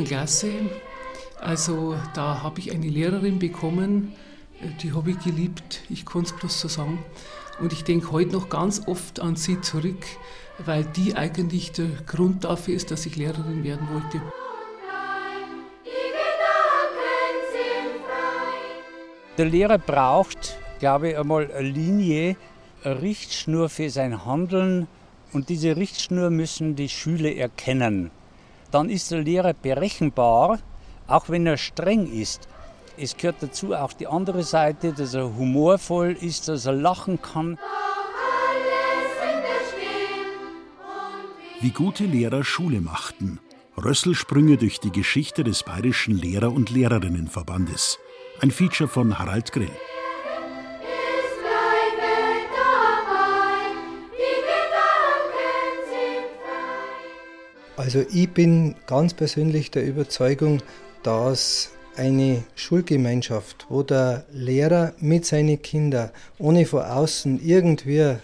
fünften Klasse, also da habe ich eine Lehrerin bekommen, die habe ich geliebt, ich kann es bloß so sagen. Und ich denke heute noch ganz oft an sie zurück, weil die eigentlich der Grund dafür ist, dass ich Lehrerin werden wollte. Der Lehrer braucht, glaube ich, einmal eine Linie, eine Richtschnur für sein Handeln und diese Richtschnur müssen die Schüler erkennen. Dann ist der Lehrer berechenbar, auch wenn er streng ist. Es gehört dazu auch die andere Seite, dass er humorvoll ist, dass er lachen kann. Wie gute Lehrer Schule machten. Rösselsprünge durch die Geschichte des Bayerischen Lehrer- und Lehrerinnenverbandes. Ein Feature von Harald Grill. Also ich bin ganz persönlich der Überzeugung, dass eine Schulgemeinschaft, wo der Lehrer mit seinen Kindern ohne von außen irgendwie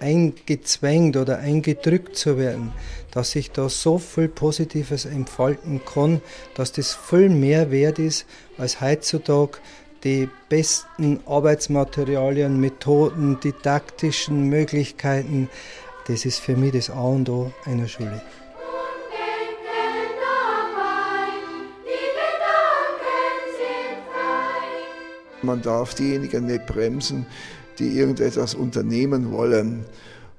eingezwängt oder eingedrückt zu werden, dass sich da so viel Positives entfalten kann, dass das viel mehr wert ist als heutzutage die besten Arbeitsmaterialien, Methoden, didaktischen Möglichkeiten. Das ist für mich das A und O einer Schule. Man darf diejenigen nicht bremsen, die irgendetwas unternehmen wollen.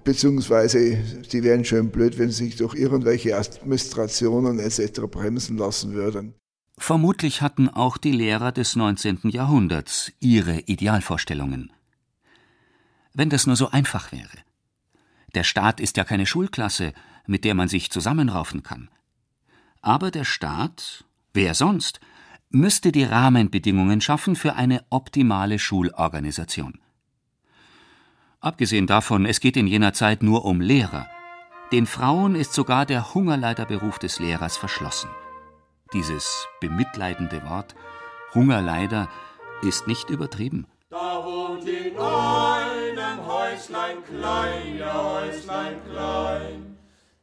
Beziehungsweise, die wären schön blöd, wenn sie sich durch irgendwelche Administrationen etc. bremsen lassen würden. Vermutlich hatten auch die Lehrer des 19. Jahrhunderts ihre Idealvorstellungen. Wenn das nur so einfach wäre. Der Staat ist ja keine Schulklasse, mit der man sich zusammenraufen kann. Aber der Staat, wer sonst, müsste die Rahmenbedingungen schaffen für eine optimale Schulorganisation. Abgesehen davon, es geht in jener Zeit nur um Lehrer. Den Frauen ist sogar der Hungerleiderberuf des Lehrers verschlossen. Dieses bemitleidende Wort Hungerleider ist nicht übertrieben. Da wohnt in einem Häuslein klein, ja Häuslein klein,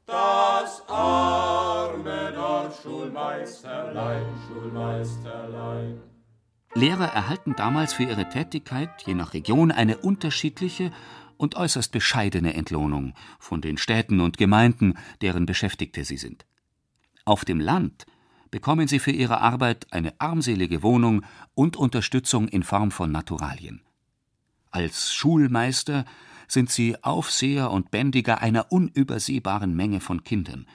das arme dort Schulmeisterlein, Schulmeisterlein. Lehrer erhalten damals für ihre Tätigkeit je nach Region eine unterschiedliche und äußerst bescheidene Entlohnung von den Städten und Gemeinden, deren Beschäftigte sie sind. Auf dem Land bekommen sie für ihre Arbeit eine armselige Wohnung und Unterstützung in Form von Naturalien. Als Schulmeister sind sie Aufseher und Bändiger einer unübersehbaren Menge von Kindern,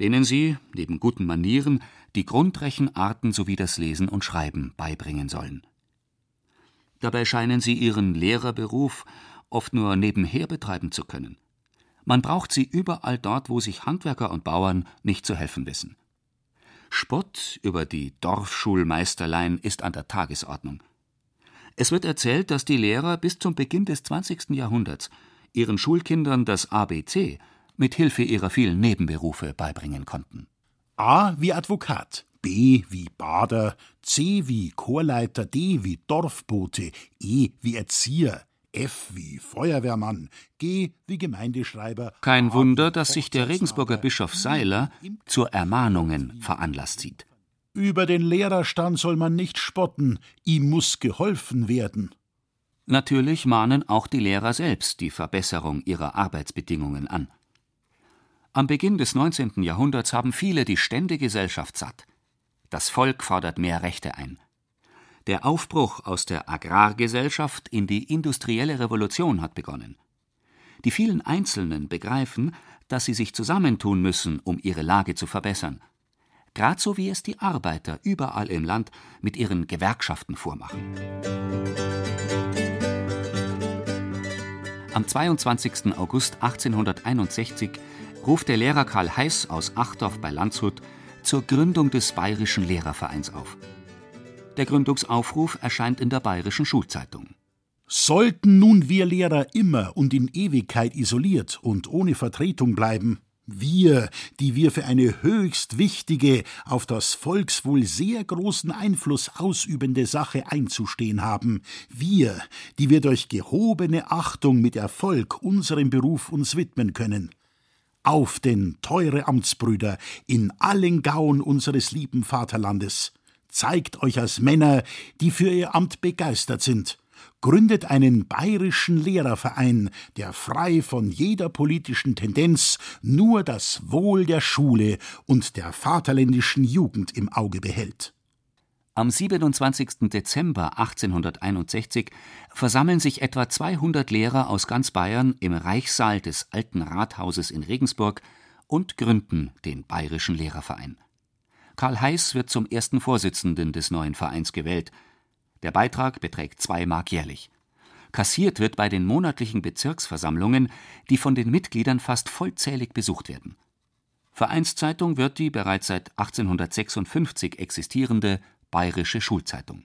denen sie, neben guten Manieren, die Grundrechenarten sowie das Lesen und Schreiben beibringen sollen. Dabei scheinen sie ihren Lehrerberuf oft nur nebenher betreiben zu können. Man braucht sie überall dort, wo sich Handwerker und Bauern nicht zu helfen wissen. Spott über die Dorfschulmeisterlein ist an der Tagesordnung. Es wird erzählt, dass die Lehrer bis zum Beginn des 20. Jahrhunderts ihren Schulkindern das ABC mit Hilfe ihrer vielen Nebenberufe beibringen konnten. A wie Advokat, B wie Bader, C wie Chorleiter, D wie Dorfbote, E wie Erzieher, F wie Feuerwehrmann, G wie Gemeindeschreiber. Kein Wunder, dass sich der Regensburger Bischof Seiler zur Ermahnungen veranlasst sieht. Über den Lehrerstand soll man nicht spotten, ihm muss geholfen werden. Natürlich mahnen auch die Lehrer selbst die Verbesserung ihrer Arbeitsbedingungen an. Am Beginn des 19. Jahrhunderts haben viele die Ständegesellschaft satt. Das Volk fordert mehr Rechte ein. Der Aufbruch aus der Agrargesellschaft in die industrielle Revolution hat begonnen. Die vielen Einzelnen begreifen, dass sie sich zusammentun müssen, um ihre Lage zu verbessern. Grad so wie es die Arbeiter überall im Land mit ihren Gewerkschaften vormachen. Am 22. August 1861 ruft der Lehrer Karl Heiß aus Achdorf bei Landshut zur Gründung des Bayerischen Lehrervereins auf. Der Gründungsaufruf erscheint in der Bayerischen Schulzeitung. Sollten nun wir Lehrer immer und in Ewigkeit isoliert und ohne Vertretung bleiben, wir, die wir für eine höchst wichtige, auf das Volkswohl sehr großen Einfluss ausübende Sache einzustehen haben, wir, die wir durch gehobene Achtung mit Erfolg unserem Beruf uns widmen können. Auf denn, teure Amtsbrüder, in allen Gauen unseres lieben Vaterlandes. Zeigt euch als Männer, die für ihr Amt begeistert sind gründet einen bayerischen Lehrerverein, der frei von jeder politischen Tendenz nur das Wohl der Schule und der vaterländischen Jugend im Auge behält. Am 27. Dezember 1861 versammeln sich etwa 200 Lehrer aus ganz Bayern im Reichssaal des Alten Rathauses in Regensburg und gründen den Bayerischen Lehrerverein. Karl Heiß wird zum ersten Vorsitzenden des neuen Vereins gewählt – der Beitrag beträgt 2 Mark jährlich. Kassiert wird bei den monatlichen Bezirksversammlungen, die von den Mitgliedern fast vollzählig besucht werden. Vereinszeitung wird die bereits seit 1856 existierende Bayerische Schulzeitung.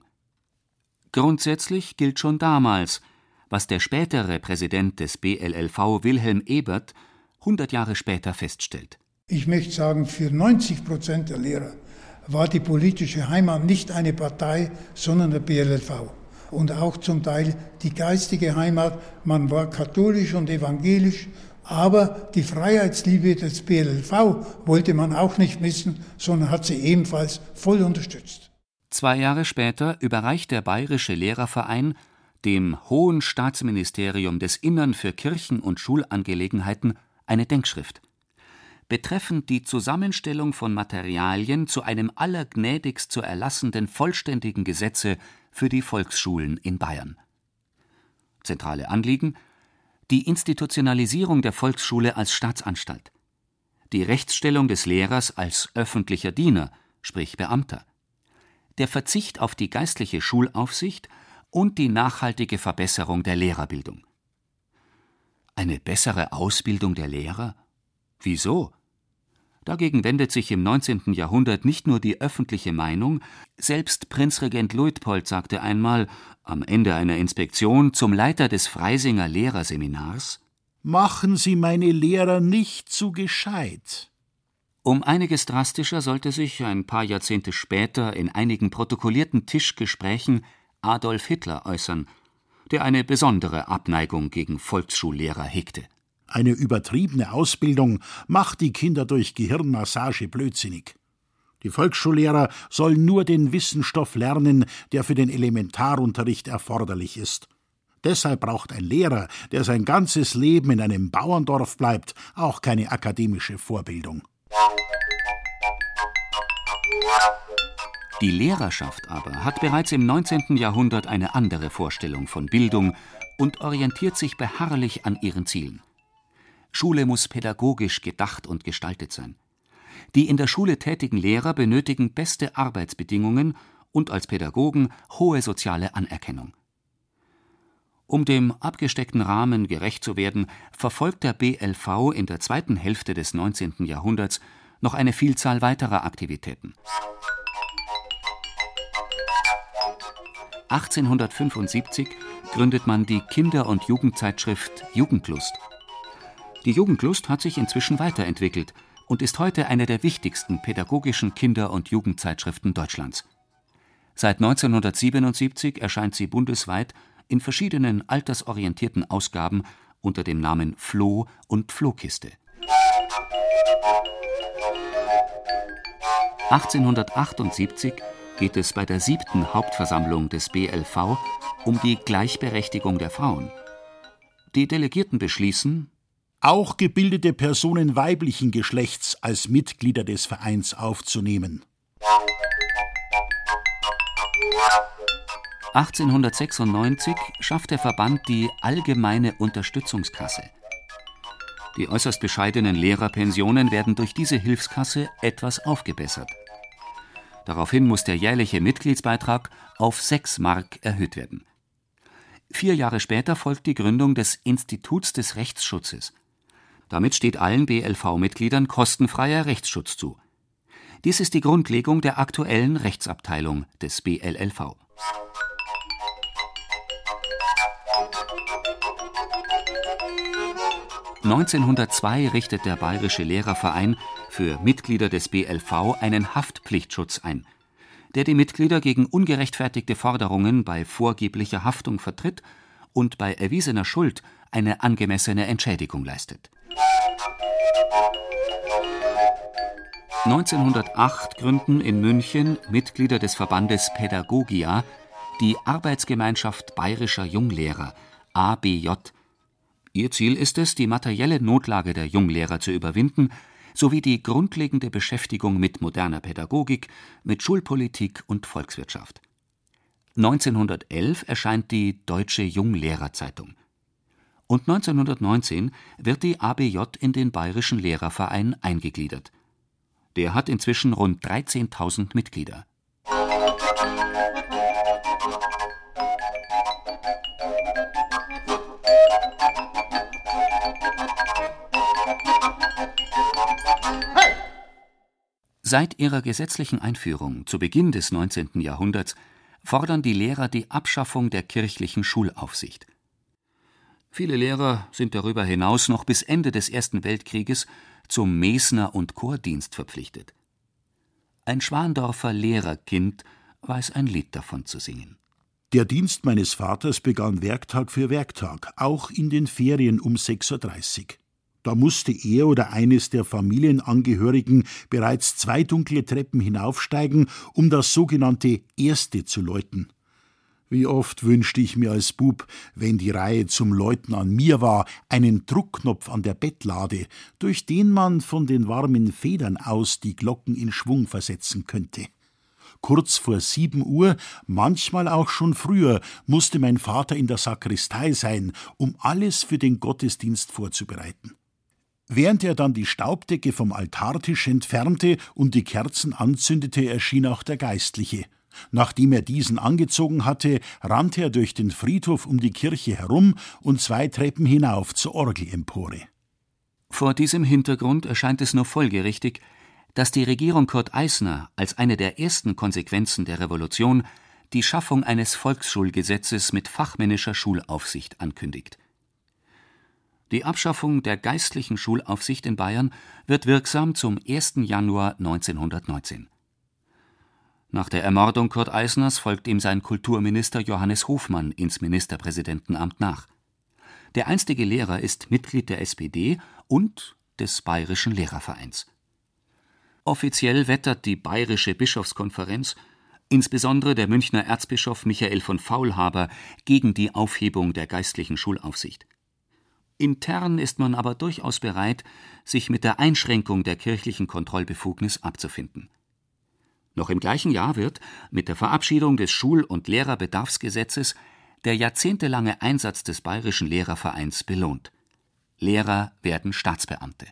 Grundsätzlich gilt schon damals, was der spätere Präsident des BLLV Wilhelm Ebert 100 Jahre später feststellt. Ich möchte sagen, für 90 Prozent der Lehrer war die politische Heimat nicht eine Partei, sondern der BLLV. Und auch zum Teil die geistige Heimat. Man war katholisch und evangelisch, aber die Freiheitsliebe des BLLV wollte man auch nicht missen, sondern hat sie ebenfalls voll unterstützt. Zwei Jahre später überreicht der Bayerische Lehrerverein dem Hohen Staatsministerium des Innern für Kirchen- und Schulangelegenheiten eine Denkschrift betreffend die Zusammenstellung von Materialien zu einem allergnädigst zu erlassenden vollständigen Gesetze für die Volksschulen in Bayern. Zentrale Anliegen die Institutionalisierung der Volksschule als Staatsanstalt, die Rechtsstellung des Lehrers als öffentlicher Diener, sprich Beamter, der Verzicht auf die geistliche Schulaufsicht und die nachhaltige Verbesserung der Lehrerbildung. Eine bessere Ausbildung der Lehrer? Wieso? Dagegen wendet sich im 19. Jahrhundert nicht nur die öffentliche Meinung, selbst Prinzregent Luitpold sagte einmal am Ende einer Inspektion zum Leiter des Freisinger Lehrerseminars Machen Sie meine Lehrer nicht zu gescheit. Um einiges drastischer sollte sich ein paar Jahrzehnte später in einigen protokollierten Tischgesprächen Adolf Hitler äußern, der eine besondere Abneigung gegen Volksschullehrer hegte. Eine übertriebene Ausbildung macht die Kinder durch Gehirnmassage blödsinnig. Die Volksschullehrer sollen nur den Wissensstoff lernen, der für den Elementarunterricht erforderlich ist. Deshalb braucht ein Lehrer, der sein ganzes Leben in einem Bauerndorf bleibt, auch keine akademische Vorbildung. Die Lehrerschaft aber hat bereits im 19. Jahrhundert eine andere Vorstellung von Bildung und orientiert sich beharrlich an ihren Zielen. Schule muss pädagogisch gedacht und gestaltet sein. Die in der Schule tätigen Lehrer benötigen beste Arbeitsbedingungen und als Pädagogen hohe soziale Anerkennung. Um dem abgesteckten Rahmen gerecht zu werden, verfolgt der BLV in der zweiten Hälfte des 19. Jahrhunderts noch eine Vielzahl weiterer Aktivitäten. 1875 gründet man die Kinder- und Jugendzeitschrift Jugendlust. Die Jugendlust hat sich inzwischen weiterentwickelt und ist heute eine der wichtigsten pädagogischen Kinder- und Jugendzeitschriften Deutschlands. Seit 1977 erscheint sie bundesweit in verschiedenen altersorientierten Ausgaben unter dem Namen Floh und Flohkiste. 1878 geht es bei der siebten Hauptversammlung des BLV um die Gleichberechtigung der Frauen. Die Delegierten beschließen, auch gebildete Personen weiblichen Geschlechts als Mitglieder des Vereins aufzunehmen. 1896 schafft der Verband die Allgemeine Unterstützungskasse. Die äußerst bescheidenen Lehrerpensionen werden durch diese Hilfskasse etwas aufgebessert. Daraufhin muss der jährliche Mitgliedsbeitrag auf 6 Mark erhöht werden. Vier Jahre später folgt die Gründung des Instituts des Rechtsschutzes. Damit steht allen BLV-Mitgliedern kostenfreier Rechtsschutz zu. Dies ist die Grundlegung der aktuellen Rechtsabteilung des BLLV. (1902) richtet der Bayerische Lehrerverein für Mitglieder des BLV einen Haftpflichtschutz ein, der die Mitglieder gegen ungerechtfertigte Forderungen bei vorgeblicher Haftung vertritt und bei erwiesener Schuld eine angemessene Entschädigung leistet 1908 gründen in München Mitglieder des Verbandes Pädagogia die Arbeitsgemeinschaft bayerischer Junglehrer (ABJ). Ihr Ziel ist es, die materielle Notlage der Junglehrer zu überwinden sowie die grundlegende Beschäftigung mit moderner Pädagogik, mit Schulpolitik und Volkswirtschaft. 1911 erscheint die Deutsche Junglehrerzeitung. Und 1919 wird die ABJ in den Bayerischen Lehrerverein eingegliedert der hat inzwischen rund 13.000 Mitglieder. Seit ihrer gesetzlichen Einführung zu Beginn des 19. Jahrhunderts fordern die Lehrer die Abschaffung der kirchlichen Schulaufsicht. Viele Lehrer sind darüber hinaus noch bis Ende des Ersten Weltkrieges zum Mesner und Chordienst verpflichtet. Ein Schwandorfer Lehrerkind weiß ein Lied davon zu singen. Der Dienst meines Vaters begann Werktag für Werktag, auch in den Ferien um 6.30 Uhr. Da musste er oder eines der Familienangehörigen bereits zwei dunkle Treppen hinaufsteigen, um das sogenannte Erste zu läuten. Wie oft wünschte ich mir als Bub, wenn die Reihe zum Läuten an mir war, einen Druckknopf an der Bettlade, durch den man von den warmen Federn aus die Glocken in Schwung versetzen könnte. Kurz vor sieben Uhr, manchmal auch schon früher, musste mein Vater in der Sakristei sein, um alles für den Gottesdienst vorzubereiten. Während er dann die Staubdecke vom Altartisch entfernte und die Kerzen anzündete, erschien auch der Geistliche. Nachdem er diesen angezogen hatte, rannte er durch den Friedhof um die Kirche herum und zwei Treppen hinauf zur Orgelempore. Vor diesem Hintergrund erscheint es nur folgerichtig, dass die Regierung Kurt Eisner als eine der ersten Konsequenzen der Revolution die Schaffung eines Volksschulgesetzes mit fachmännischer Schulaufsicht ankündigt. Die Abschaffung der geistlichen Schulaufsicht in Bayern wird wirksam zum 1. Januar 1919. Nach der Ermordung Kurt Eisners folgt ihm sein Kulturminister Johannes Hofmann ins Ministerpräsidentenamt nach. Der einstige Lehrer ist Mitglied der SPD und des Bayerischen Lehrervereins. Offiziell wettert die Bayerische Bischofskonferenz, insbesondere der Münchner Erzbischof Michael von Faulhaber, gegen die Aufhebung der geistlichen Schulaufsicht. Intern ist man aber durchaus bereit, sich mit der Einschränkung der kirchlichen Kontrollbefugnis abzufinden noch im gleichen Jahr wird, mit der Verabschiedung des Schul und Lehrerbedarfsgesetzes, der jahrzehntelange Einsatz des Bayerischen Lehrervereins belohnt. Lehrer werden Staatsbeamte.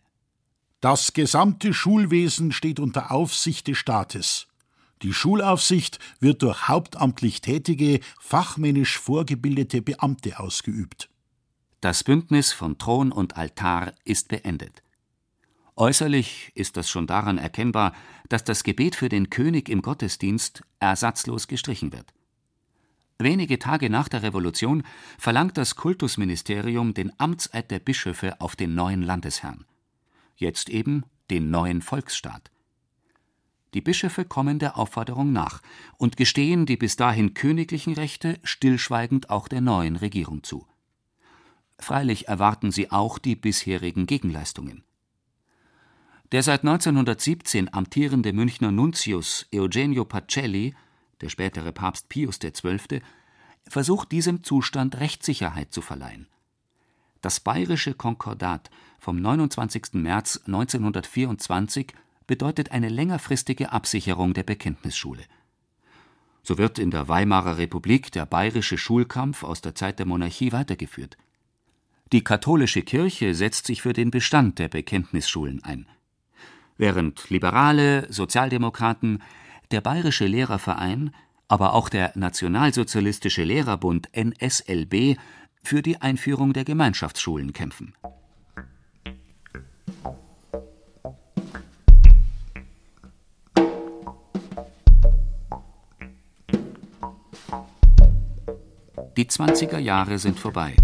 Das gesamte Schulwesen steht unter Aufsicht des Staates. Die Schulaufsicht wird durch hauptamtlich tätige, fachmännisch vorgebildete Beamte ausgeübt. Das Bündnis von Thron und Altar ist beendet. Äußerlich ist das schon daran erkennbar, dass das Gebet für den König im Gottesdienst ersatzlos gestrichen wird. Wenige Tage nach der Revolution verlangt das Kultusministerium den Amtseid der Bischöfe auf den neuen Landesherrn. Jetzt eben den neuen Volksstaat. Die Bischöfe kommen der Aufforderung nach und gestehen die bis dahin königlichen Rechte stillschweigend auch der neuen Regierung zu. Freilich erwarten sie auch die bisherigen Gegenleistungen. Der seit 1917 amtierende Münchner Nuntius Eugenio Pacelli, der spätere Papst Pius XII., versucht diesem Zustand Rechtssicherheit zu verleihen. Das Bayerische Konkordat vom 29. März 1924 bedeutet eine längerfristige Absicherung der Bekenntnisschule. So wird in der Weimarer Republik der bayerische Schulkampf aus der Zeit der Monarchie weitergeführt. Die katholische Kirche setzt sich für den Bestand der Bekenntnisschulen ein während Liberale, Sozialdemokraten, der Bayerische Lehrerverein, aber auch der Nationalsozialistische Lehrerbund NSLB für die Einführung der Gemeinschaftsschulen kämpfen. Die 20er Jahre sind vorbei.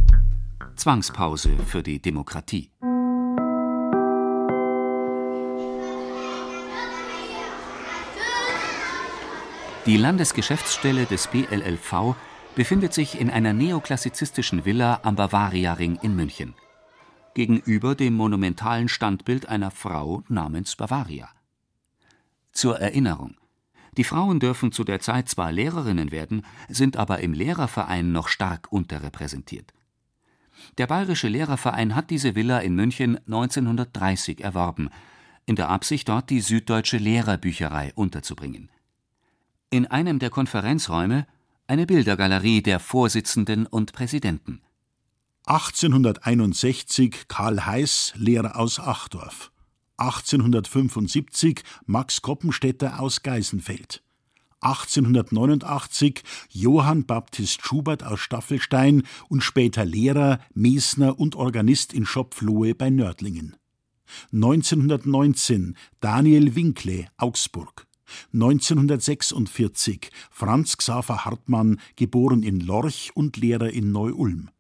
Zwangspause für die Demokratie. Die Landesgeschäftsstelle des BLLV befindet sich in einer neoklassizistischen Villa am Bavaria-Ring in München. Gegenüber dem monumentalen Standbild einer Frau namens Bavaria. Zur Erinnerung: Die Frauen dürfen zu der Zeit zwar Lehrerinnen werden, sind aber im Lehrerverein noch stark unterrepräsentiert. Der Bayerische Lehrerverein hat diese Villa in München 1930 erworben, in der Absicht, dort die Süddeutsche Lehrerbücherei unterzubringen in einem der Konferenzräume eine Bildergalerie der Vorsitzenden und Präsidenten. 1861 Karl Heiß, Lehrer aus Achdorf. 1875 Max Koppenstädter aus Geisenfeld. 1889 Johann Baptist Schubert aus Staffelstein und später Lehrer, Mesner und Organist in Schopflohe bei Nördlingen. 1919 Daniel Winkle, Augsburg. 1946 Franz Xaver Hartmann, geboren in Lorch und Lehrer in Neu-Ulm.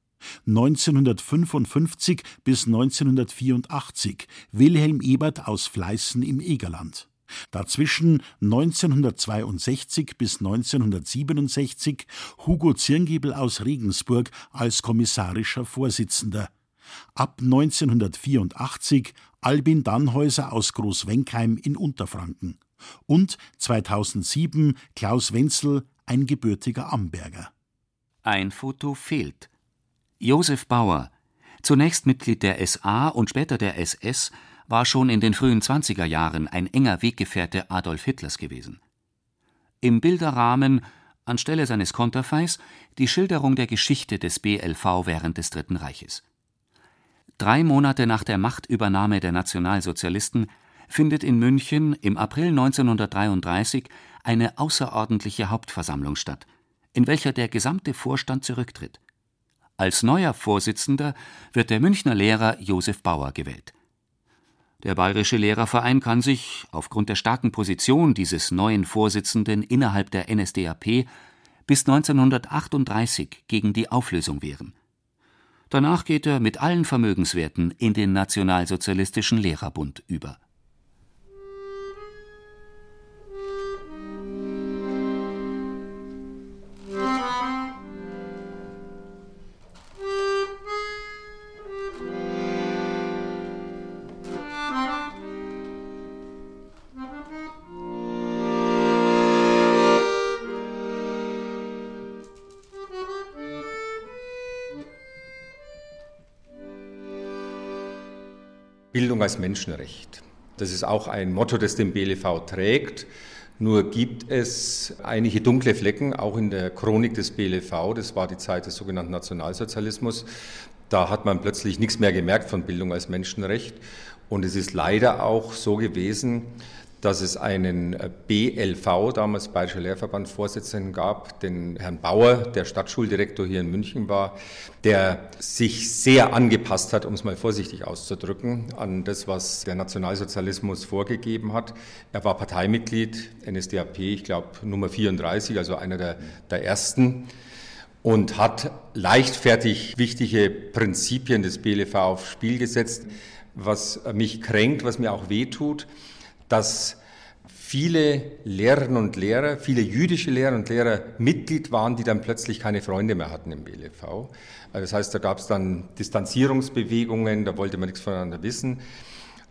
1955 bis 1984 Wilhelm Ebert aus Fleißen im Egerland. Dazwischen 1962 bis 1967 Hugo Zirngiebel aus Regensburg als kommissarischer Vorsitzender. Ab 1984 Albin Dannhäuser aus Großwenkheim in Unterfranken und 2007 Klaus Wenzel, ein gebürtiger Amberger. Ein Foto fehlt. Josef Bauer, zunächst Mitglied der SA und später der SS, war schon in den frühen 20er Jahren ein enger Weggefährte Adolf Hitlers gewesen. Im Bilderrahmen anstelle seines Konterfeis die Schilderung der Geschichte des BLV während des Dritten Reiches. Drei Monate nach der Machtübernahme der Nationalsozialisten findet in München im April 1933 eine außerordentliche Hauptversammlung statt, in welcher der gesamte Vorstand zurücktritt. Als neuer Vorsitzender wird der Münchner Lehrer Josef Bauer gewählt. Der Bayerische Lehrerverein kann sich, aufgrund der starken Position dieses neuen Vorsitzenden innerhalb der NSDAP, bis 1938 gegen die Auflösung wehren. Danach geht er mit allen Vermögenswerten in den Nationalsozialistischen Lehrerbund über Bildung als Menschenrecht. Das ist auch ein Motto, das den BLV trägt. Nur gibt es einige dunkle Flecken, auch in der Chronik des BLV. Das war die Zeit des sogenannten Nationalsozialismus. Da hat man plötzlich nichts mehr gemerkt von Bildung als Menschenrecht. Und es ist leider auch so gewesen, dass es einen äh, BLV, damals Bayerischer Lehrverband Vorsitzenden gab, den Herrn Bauer, der Stadtschuldirektor hier in München war, der sich sehr angepasst hat, um es mal vorsichtig auszudrücken, an das, was der Nationalsozialismus vorgegeben hat. Er war Parteimitglied, NSDAP, ich glaube Nummer 34, also einer der, der ersten und hat leichtfertig wichtige Prinzipien des BLV aufs Spiel gesetzt, was mich kränkt, was mir auch wehtut dass viele Lehrerinnen und Lehrer, viele jüdische Lehrer und Lehrer Mitglied waren, die dann plötzlich keine Freunde mehr hatten im BLV. Also das heißt, da gab es dann Distanzierungsbewegungen, da wollte man nichts voneinander wissen.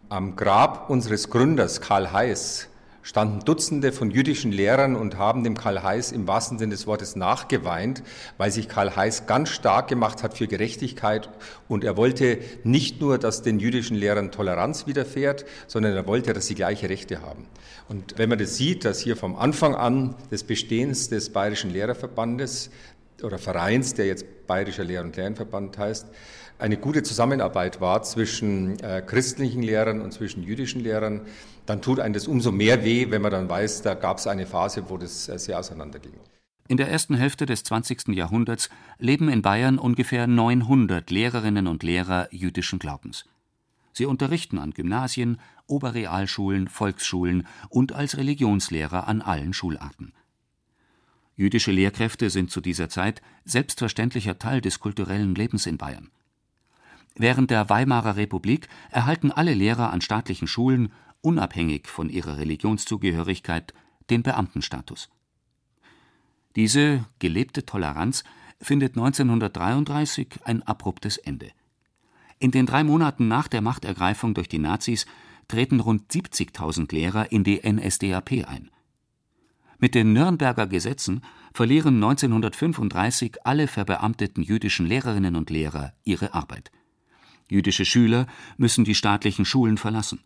Am Grab unseres Gründers Karl Heiß standen Dutzende von jüdischen Lehrern und haben dem Karl Heiß im wahrsten Sinne des Wortes nachgeweint, weil sich Karl Heiß ganz stark gemacht hat für Gerechtigkeit und er wollte nicht nur, dass den jüdischen Lehrern Toleranz widerfährt, sondern er wollte, dass sie gleiche Rechte haben. Und wenn man das sieht, dass hier vom Anfang an des Bestehens des Bayerischen Lehrerverbandes oder Vereins, der jetzt Bayerischer Lehr- und Lernverband heißt, eine gute Zusammenarbeit war zwischen äh, christlichen Lehrern und zwischen jüdischen Lehrern, dann tut einem das umso mehr weh, wenn man dann weiß, da gab es eine Phase, wo das äh, sehr auseinanderging. In der ersten Hälfte des 20. Jahrhunderts leben in Bayern ungefähr 900 Lehrerinnen und Lehrer jüdischen Glaubens. Sie unterrichten an Gymnasien, Oberrealschulen, Volksschulen und als Religionslehrer an allen Schularten. Jüdische Lehrkräfte sind zu dieser Zeit selbstverständlicher Teil des kulturellen Lebens in Bayern. Während der Weimarer Republik erhalten alle Lehrer an staatlichen Schulen, unabhängig von ihrer Religionszugehörigkeit, den Beamtenstatus. Diese gelebte Toleranz findet 1933 ein abruptes Ende. In den drei Monaten nach der Machtergreifung durch die Nazis treten rund 70.000 Lehrer in die NSDAP ein. Mit den Nürnberger Gesetzen verlieren 1935 alle verbeamteten jüdischen Lehrerinnen und Lehrer ihre Arbeit. Jüdische Schüler müssen die staatlichen Schulen verlassen.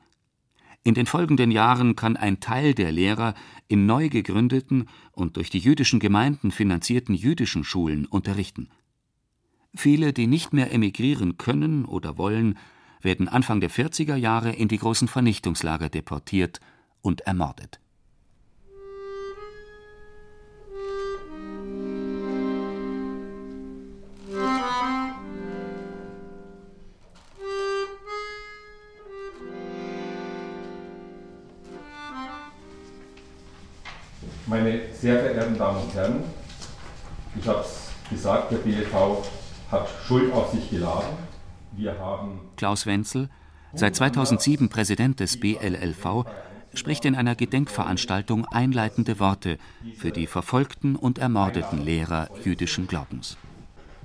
In den folgenden Jahren kann ein Teil der Lehrer in neu gegründeten und durch die jüdischen Gemeinden finanzierten jüdischen Schulen unterrichten. Viele, die nicht mehr emigrieren können oder wollen, werden Anfang der 40er Jahre in die großen Vernichtungslager deportiert und ermordet. Meine sehr verehrten Damen und Herren, ich habe es gesagt, der BLV hat Schuld auf sich geladen. Wir haben Klaus Wenzel, seit 2007 Präsident des BLLV, spricht in einer Gedenkveranstaltung einleitende Worte für die verfolgten und ermordeten Lehrer jüdischen Glaubens.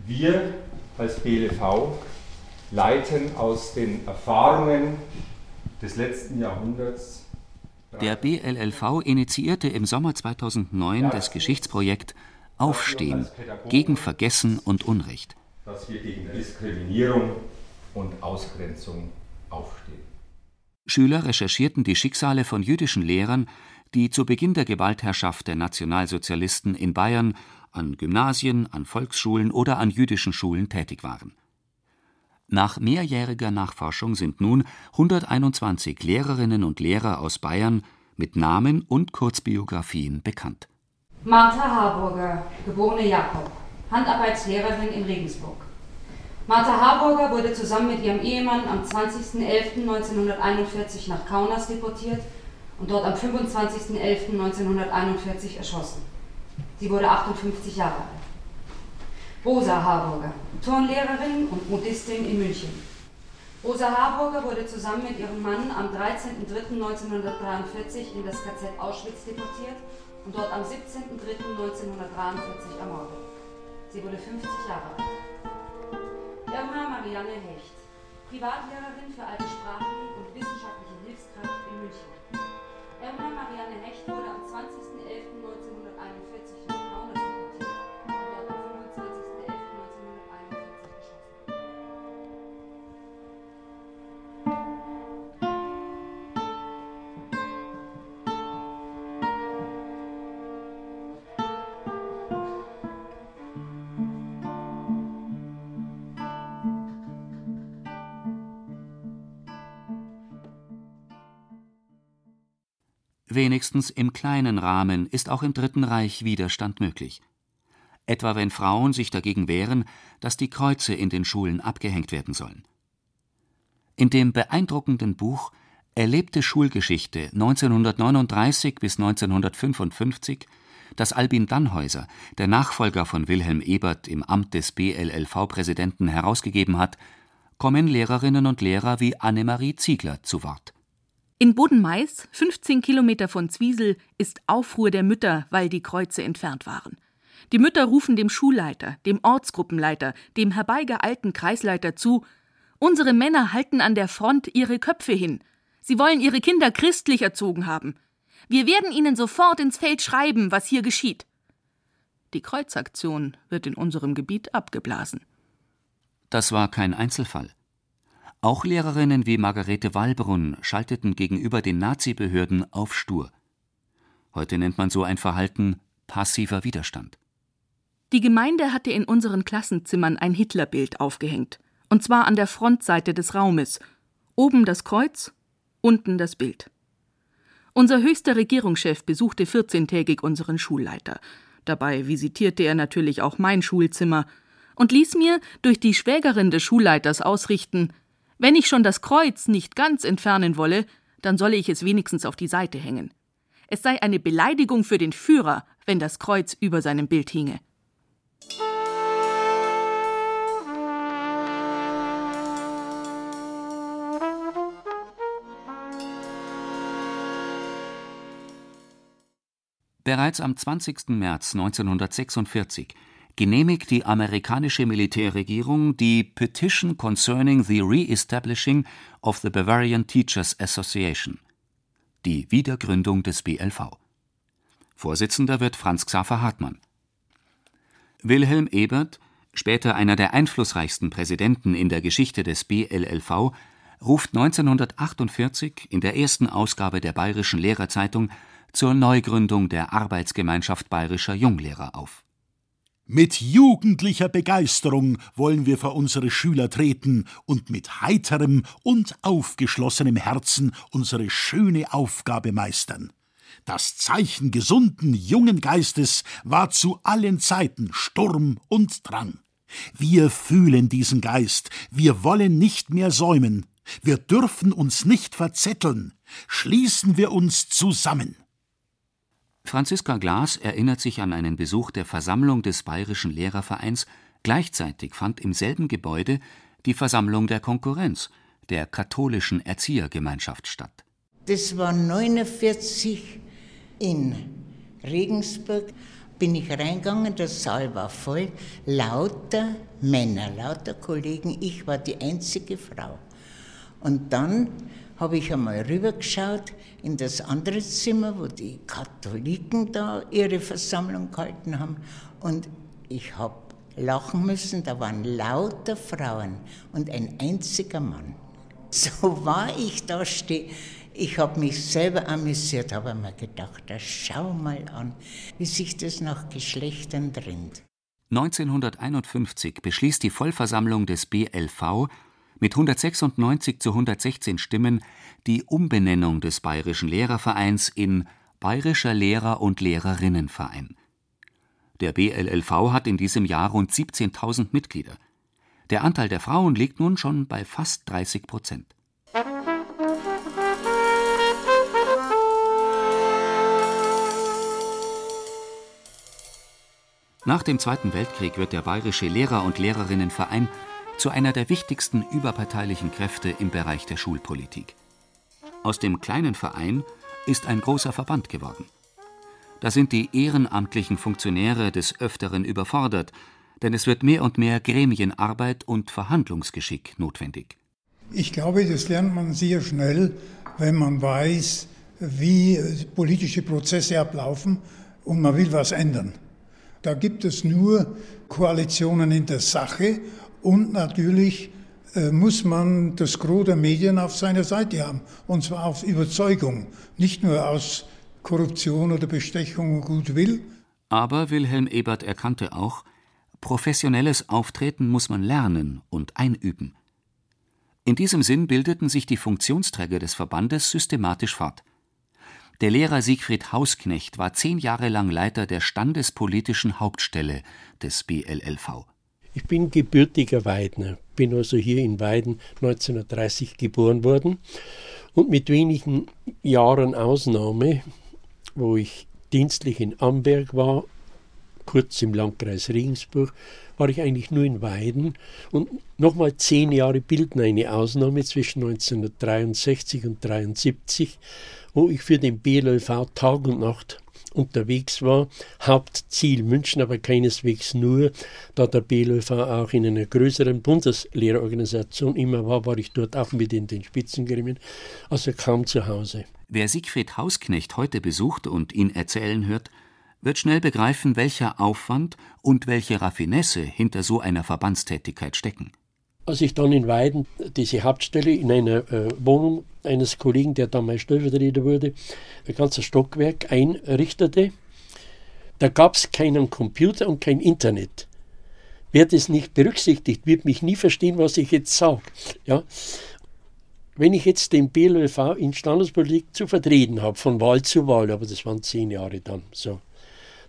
Wir als BLV leiten aus den Erfahrungen des letzten Jahrhunderts der BLLV initiierte im Sommer 2009 das Geschichtsprojekt Aufstehen gegen Vergessen und Unrecht. Dass wir gegen Diskriminierung und Ausgrenzung aufstehen. Schüler recherchierten die Schicksale von jüdischen Lehrern, die zu Beginn der Gewaltherrschaft der Nationalsozialisten in Bayern an Gymnasien, an Volksschulen oder an jüdischen Schulen tätig waren. Nach mehrjähriger Nachforschung sind nun 121 Lehrerinnen und Lehrer aus Bayern mit Namen und Kurzbiografien bekannt. Martha Harburger, geborene Jakob, Handarbeitslehrerin in Regensburg. Martha Harburger wurde zusammen mit ihrem Ehemann am 20.11.1941 nach Kaunas deportiert und dort am 25.11.1941 erschossen. Sie wurde 58 Jahre alt. Rosa Harburger, Turnlehrerin und Modistin in München. Rosa Harburger wurde zusammen mit ihrem Mann am 13.03.1943 in das KZ Auschwitz deportiert und dort am 17.03.1943 ermordet. Sie wurde 50 Jahre alt. Irma Marianne Hecht, Privatlehrerin für alte Sprachen und wissenschaftliche Hilfskraft in München. Irma Marianne Hecht wurde am 20.11.1941 Wenigstens im kleinen Rahmen ist auch im Dritten Reich Widerstand möglich. Etwa wenn Frauen sich dagegen wehren, dass die Kreuze in den Schulen abgehängt werden sollen. In dem beeindruckenden Buch Erlebte Schulgeschichte 1939 bis 1955, das Albin Dannhäuser, der Nachfolger von Wilhelm Ebert im Amt des BLLV-Präsidenten, herausgegeben hat, kommen Lehrerinnen und Lehrer wie Annemarie Ziegler zu Wort. In Bodenmais, 15 Kilometer von Zwiesel, ist Aufruhr der Mütter, weil die Kreuze entfernt waren. Die Mütter rufen dem Schulleiter, dem Ortsgruppenleiter, dem herbeigeeilten Kreisleiter zu: Unsere Männer halten an der Front ihre Köpfe hin. Sie wollen ihre Kinder christlich erzogen haben. Wir werden ihnen sofort ins Feld schreiben, was hier geschieht. Die Kreuzaktion wird in unserem Gebiet abgeblasen. Das war kein Einzelfall. Auch Lehrerinnen wie Margarete Wallbrunn schalteten gegenüber den Nazi-Behörden auf stur. Heute nennt man so ein Verhalten passiver Widerstand. Die Gemeinde hatte in unseren Klassenzimmern ein Hitlerbild aufgehängt, und zwar an der Frontseite des Raumes, oben das Kreuz, unten das Bild. Unser höchster Regierungschef besuchte 14-tägig unseren Schulleiter. Dabei visitierte er natürlich auch mein Schulzimmer und ließ mir durch die Schwägerin des Schulleiters ausrichten, wenn ich schon das Kreuz nicht ganz entfernen wolle, dann solle ich es wenigstens auf die Seite hängen. Es sei eine Beleidigung für den Führer, wenn das Kreuz über seinem Bild hinge. Bereits am 20. März 1946 genehmigt die amerikanische Militärregierung die Petition Concerning the Re-establishing of the Bavarian Teachers Association, die Wiedergründung des BLV. Vorsitzender wird Franz Xaver Hartmann. Wilhelm Ebert, später einer der einflussreichsten Präsidenten in der Geschichte des BLLV, ruft 1948 in der ersten Ausgabe der Bayerischen Lehrerzeitung zur Neugründung der Arbeitsgemeinschaft bayerischer Junglehrer auf. Mit jugendlicher Begeisterung wollen wir vor unsere Schüler treten und mit heiterem und aufgeschlossenem Herzen unsere schöne Aufgabe meistern. Das Zeichen gesunden jungen Geistes war zu allen Zeiten Sturm und Drang. Wir fühlen diesen Geist, wir wollen nicht mehr säumen, wir dürfen uns nicht verzetteln, schließen wir uns zusammen. Franziska Glas erinnert sich an einen Besuch der Versammlung des Bayerischen Lehrervereins, gleichzeitig fand im selben Gebäude die Versammlung der Konkurrenz, der katholischen Erziehergemeinschaft statt. Das war 49 in Regensburg. Bin ich reingegangen, der Saal war voll, lauter Männer, lauter Kollegen, ich war die einzige Frau. Und dann habe ich einmal rübergeschaut in das andere Zimmer, wo die Katholiken da ihre Versammlung gehalten haben. Und ich habe lachen müssen, da waren lauter Frauen und ein einziger Mann. So war ich da stehe. Ich habe mich selber amüsiert, habe mir gedacht, da schau mal an, wie sich das nach Geschlechtern trennt. 1951 beschließt die Vollversammlung des BLV mit 196 zu 116 Stimmen die Umbenennung des Bayerischen Lehrervereins in Bayerischer Lehrer- und Lehrerinnenverein. Der BLLV hat in diesem Jahr rund 17.000 Mitglieder. Der Anteil der Frauen liegt nun schon bei fast 30 Prozent. Nach dem Zweiten Weltkrieg wird der Bayerische Lehrer- und Lehrerinnenverein zu einer der wichtigsten überparteilichen Kräfte im Bereich der Schulpolitik. Aus dem kleinen Verein ist ein großer Verband geworden. Da sind die ehrenamtlichen Funktionäre des Öfteren überfordert, denn es wird mehr und mehr Gremienarbeit und Verhandlungsgeschick notwendig. Ich glaube, das lernt man sehr schnell, wenn man weiß, wie politische Prozesse ablaufen und man will was ändern. Da gibt es nur Koalitionen in der Sache und natürlich äh, muss man das Gros der Medien auf seiner Seite haben. Und zwar auf Überzeugung, nicht nur aus Korruption oder Bestechung und Gutwill. Aber Wilhelm Ebert erkannte auch, professionelles Auftreten muss man lernen und einüben. In diesem Sinn bildeten sich die Funktionsträger des Verbandes systematisch fort. Der Lehrer Siegfried Hausknecht war zehn Jahre lang Leiter der standespolitischen Hauptstelle des BLLV. Ich bin gebürtiger Weidner, bin also hier in Weiden 1930 geboren worden. Und mit wenigen Jahren Ausnahme, wo ich dienstlich in Amberg war, kurz im Landkreis Regensburg, war ich eigentlich nur in Weiden. Und nochmal zehn Jahre bilden eine Ausnahme zwischen 1963 und 1973, wo ich für den BLV Tag und Nacht unterwegs war. Hauptziel München, aber keineswegs nur. Da der BLÖV auch in einer größeren Bundeslehrerorganisation immer war, war ich dort auch mit in den Spitzengremien, also kaum zu Hause. Wer Siegfried Hausknecht heute besucht und ihn erzählen hört, wird schnell begreifen, welcher Aufwand und welche Raffinesse hinter so einer Verbandstätigkeit stecken. Als ich dann in Weiden diese Hauptstelle in einer äh, Wohnung eines Kollegen, der damals Stellvertreter wurde, ein ganzes Stockwerk einrichtete, da gab es keinen Computer und kein Internet. Wer das nicht berücksichtigt, wird mich nie verstehen, was ich jetzt sage. Ja? Wenn ich jetzt den BLV in Standespolitik zu vertreten habe, von Wahl zu Wahl, aber das waren zehn Jahre dann so,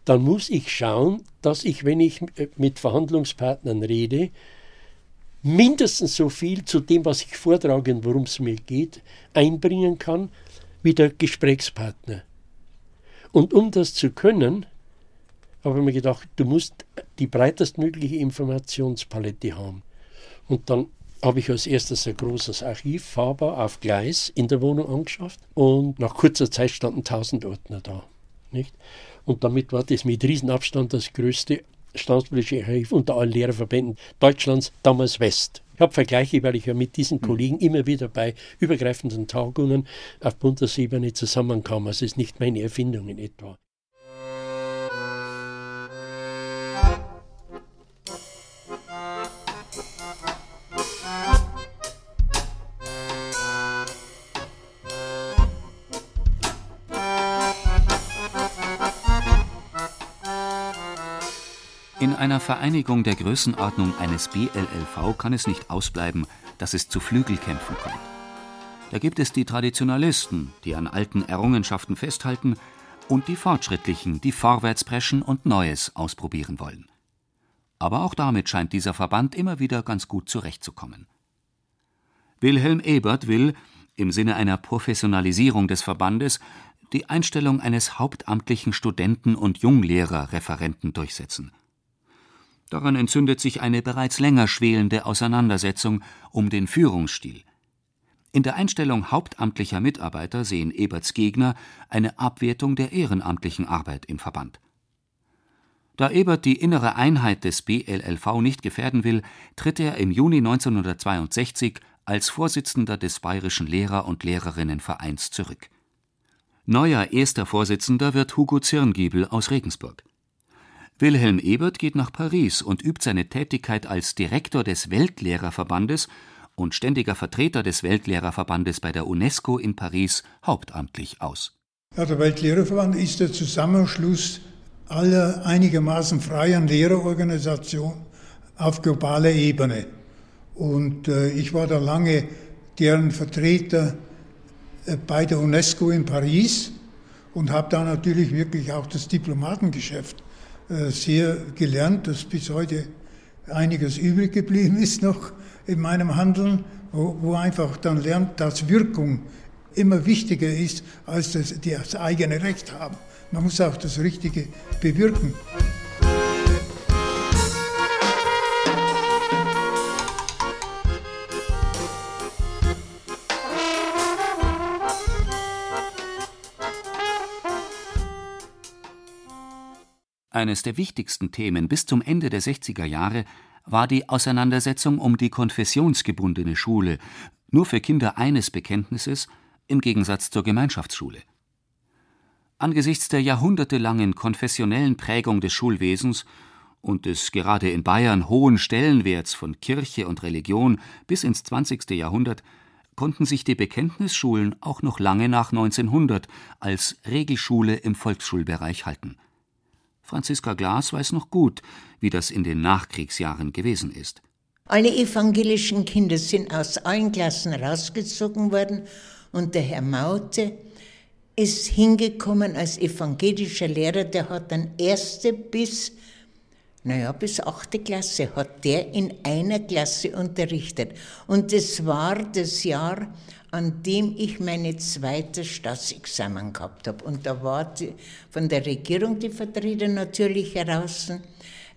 dann muss ich schauen, dass ich, wenn ich mit Verhandlungspartnern rede, mindestens so viel zu dem, was ich vortrage und worum es mir geht, einbringen kann wie der Gesprächspartner. Und um das zu können, habe ich mir gedacht, du musst die breitestmögliche Informationspalette haben. Und dann habe ich als erstes ein großes Archiv, fahrbar auf Gleis, in der Wohnung angeschafft. Und nach kurzer Zeit standen 1000 Ordner da. Nicht? Und damit war das mit Riesenabstand das größte staatspolitische Archiv unter allen Lehrerverbänden Deutschlands, damals West. Ich habe Vergleiche, weil ich ja mit diesen Kollegen immer wieder bei übergreifenden Tagungen auf Bundesebene zusammenkam. Also es ist nicht meine Erfindung in etwa. In einer Vereinigung der Größenordnung eines BLLV kann es nicht ausbleiben, dass es zu Flügelkämpfen kommt. Da gibt es die Traditionalisten, die an alten Errungenschaften festhalten, und die Fortschrittlichen, die vorwärts preschen und Neues ausprobieren wollen. Aber auch damit scheint dieser Verband immer wieder ganz gut zurechtzukommen. Wilhelm Ebert will, im Sinne einer Professionalisierung des Verbandes, die Einstellung eines hauptamtlichen Studenten- und Junglehrerreferenten durchsetzen – Daran entzündet sich eine bereits länger schwelende Auseinandersetzung um den Führungsstil. In der Einstellung hauptamtlicher Mitarbeiter sehen Eberts Gegner eine Abwertung der ehrenamtlichen Arbeit im Verband. Da Ebert die innere Einheit des BLLV nicht gefährden will, tritt er im Juni 1962 als Vorsitzender des Bayerischen Lehrer- und Lehrerinnenvereins zurück. Neuer erster Vorsitzender wird Hugo Zirngiebel aus Regensburg. Wilhelm Ebert geht nach Paris und übt seine Tätigkeit als Direktor des Weltlehrerverbandes und ständiger Vertreter des Weltlehrerverbandes bei der UNESCO in Paris hauptamtlich aus. Ja, der Weltlehrerverband ist der Zusammenschluss aller einigermaßen freien Lehrerorganisationen auf globaler Ebene. Und äh, ich war da lange deren Vertreter äh, bei der UNESCO in Paris und habe da natürlich wirklich auch das Diplomatengeschäft sehr gelernt, dass bis heute einiges übrig geblieben ist noch in meinem Handeln, wo, wo einfach dann lernt, dass Wirkung immer wichtiger ist als das, das eigene Recht haben. Man muss auch das Richtige bewirken. Eines der wichtigsten Themen bis zum Ende der 60er Jahre war die Auseinandersetzung um die konfessionsgebundene Schule, nur für Kinder eines Bekenntnisses, im Gegensatz zur Gemeinschaftsschule. Angesichts der jahrhundertelangen konfessionellen Prägung des Schulwesens und des gerade in Bayern hohen Stellenwerts von Kirche und Religion bis ins 20. Jahrhundert konnten sich die Bekenntnisschulen auch noch lange nach 1900 als Regelschule im Volksschulbereich halten Franziska Glas weiß noch gut, wie das in den Nachkriegsjahren gewesen ist. Alle evangelischen Kinder sind aus allen Klassen rausgezogen worden und der Herr Maute ist hingekommen als evangelischer Lehrer, der hat dann erste bis, naja, bis achte Klasse hat der in einer Klasse unterrichtet. Und es war das Jahr an dem ich meine zweite Staatsexamen gehabt habe. Und da war die, von der Regierung die Vertreter natürlich heraus.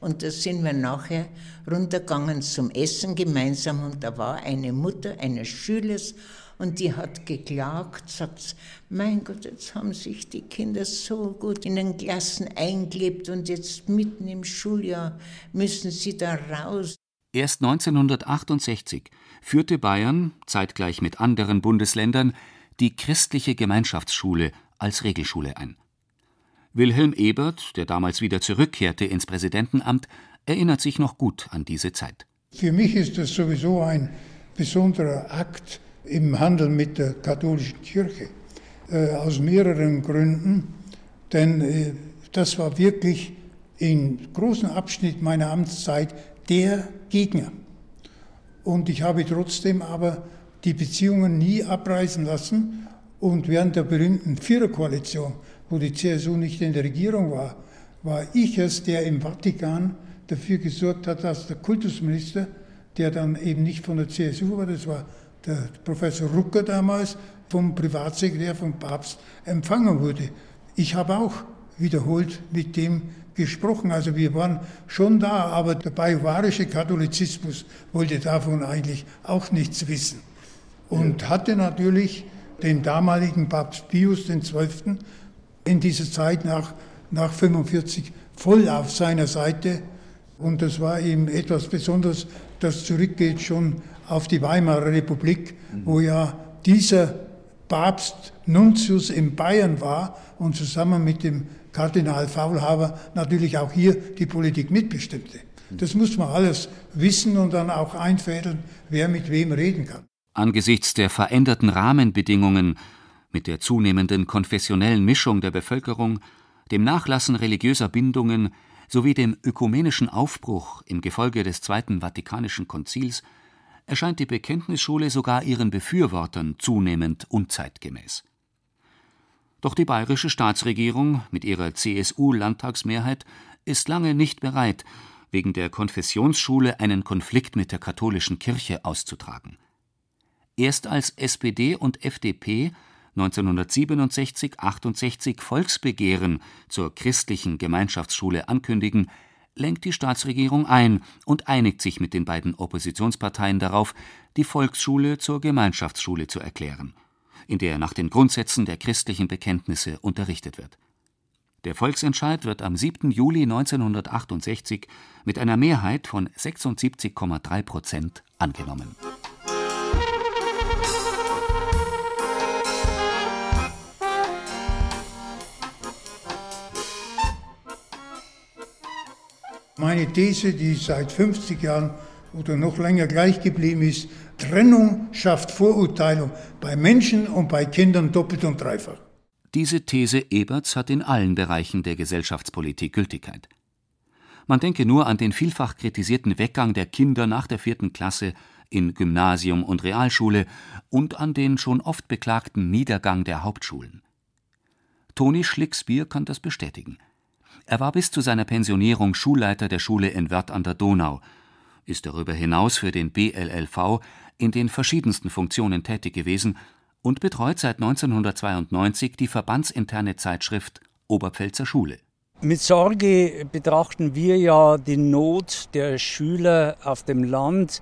Und da sind wir nachher runtergegangen zum Essen gemeinsam und da war eine Mutter eines Schülers und die hat geklagt, sagt, mein Gott, jetzt haben sich die Kinder so gut in den Klassen eingelebt und jetzt mitten im Schuljahr müssen sie da raus. Erst 1968 führte Bayern, zeitgleich mit anderen Bundesländern, die christliche Gemeinschaftsschule als Regelschule ein. Wilhelm Ebert, der damals wieder zurückkehrte ins Präsidentenamt, erinnert sich noch gut an diese Zeit. Für mich ist das sowieso ein besonderer Akt im Handel mit der katholischen Kirche, äh, aus mehreren Gründen. Denn äh, das war wirklich in großen Abschnitt meiner Amtszeit der Gegner. Und ich habe trotzdem aber die Beziehungen nie abreißen lassen. Und während der berühmten Viererkoalition, wo die CSU nicht in der Regierung war, war ich es, der im Vatikan dafür gesorgt hat, dass der Kultusminister, der dann eben nicht von der CSU war, das war der Professor Rucker damals, vom Privatsekretär vom Papst empfangen wurde. Ich habe auch wiederholt mit dem gesprochen. Also wir waren schon da, aber der bajuwarische Katholizismus wollte davon eigentlich auch nichts wissen. Und hatte natürlich den damaligen Papst Pius XII. in dieser Zeit nach, nach 45 voll auf seiner Seite. Und das war eben etwas Besonderes, das zurückgeht schon auf die Weimarer Republik, mhm. wo ja dieser Papst Nuntius in Bayern war und zusammen mit dem Kardinal Faulhaber natürlich auch hier die Politik mitbestimmte. Das muss man alles wissen und dann auch einfädeln, wer mit wem reden kann. Angesichts der veränderten Rahmenbedingungen, mit der zunehmenden konfessionellen Mischung der Bevölkerung, dem Nachlassen religiöser Bindungen sowie dem ökumenischen Aufbruch im Gefolge des Zweiten Vatikanischen Konzils erscheint die Bekenntnisschule sogar ihren Befürwortern zunehmend unzeitgemäß. Doch die bayerische Staatsregierung mit ihrer CSU-Landtagsmehrheit ist lange nicht bereit, wegen der Konfessionsschule einen Konflikt mit der katholischen Kirche auszutragen. Erst als SPD und FDP 1967 68 Volksbegehren zur christlichen Gemeinschaftsschule ankündigen, lenkt die Staatsregierung ein und einigt sich mit den beiden Oppositionsparteien darauf, die Volksschule zur Gemeinschaftsschule zu erklären in der nach den Grundsätzen der christlichen Bekenntnisse unterrichtet wird. Der Volksentscheid wird am 7. Juli 1968 mit einer Mehrheit von 76,3 Prozent angenommen. Meine These, die seit 50 Jahren oder noch länger gleich geblieben ist, Trennung schafft Vorurteilung bei Menschen und bei Kindern doppelt und dreifach. Diese These Eberts hat in allen Bereichen der Gesellschaftspolitik Gültigkeit. Man denke nur an den vielfach kritisierten Weggang der Kinder nach der vierten Klasse in Gymnasium und Realschule und an den schon oft beklagten Niedergang der Hauptschulen. Toni Schlicksbier kann das bestätigen. Er war bis zu seiner Pensionierung Schulleiter der Schule in Wörth an der Donau ist darüber hinaus für den BLLV in den verschiedensten Funktionen tätig gewesen und betreut seit 1992 die verbandsinterne Zeitschrift Oberpfälzer Schule. Mit Sorge betrachten wir ja die Not der Schüler auf dem Land.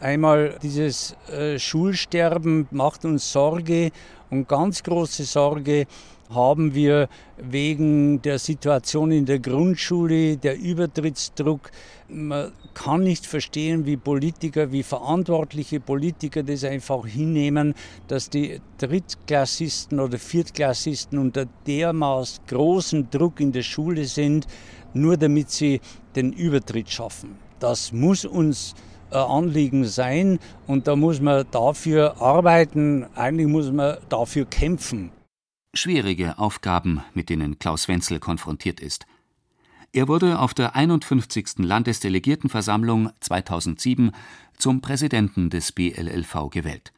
Einmal dieses äh, Schulsterben macht uns Sorge und ganz große Sorge haben wir wegen der Situation in der Grundschule, der Übertrittsdruck. Man kann nicht verstehen, wie Politiker, wie verantwortliche Politiker das einfach hinnehmen, dass die Drittklassisten oder Viertklassisten unter dermaßen großen Druck in der Schule sind, nur damit sie den Übertritt schaffen. Das muss uns Anliegen sein und da muss man dafür arbeiten, eigentlich muss man dafür kämpfen schwierige Aufgaben, mit denen Klaus Wenzel konfrontiert ist. Er wurde auf der 51. Landesdelegiertenversammlung 2007 zum Präsidenten des BLLV gewählt.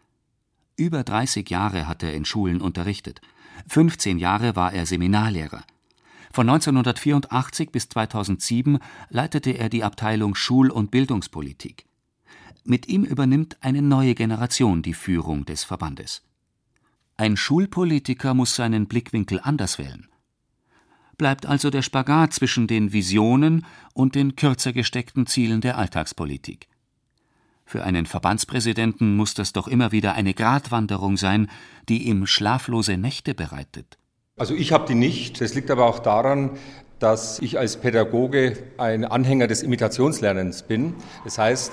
Über 30 Jahre hat er in Schulen unterrichtet. 15 Jahre war er Seminarlehrer. Von 1984 bis 2007 leitete er die Abteilung Schul- und Bildungspolitik. Mit ihm übernimmt eine neue Generation die Führung des Verbandes. Ein Schulpolitiker muss seinen Blickwinkel anders wählen. Bleibt also der Spagat zwischen den Visionen und den kürzer gesteckten Zielen der Alltagspolitik. Für einen Verbandspräsidenten muss das doch immer wieder eine Gratwanderung sein, die ihm schlaflose Nächte bereitet. Also ich habe die nicht. Das liegt aber auch daran, dass ich als Pädagoge ein Anhänger des Imitationslernens bin. Das heißt,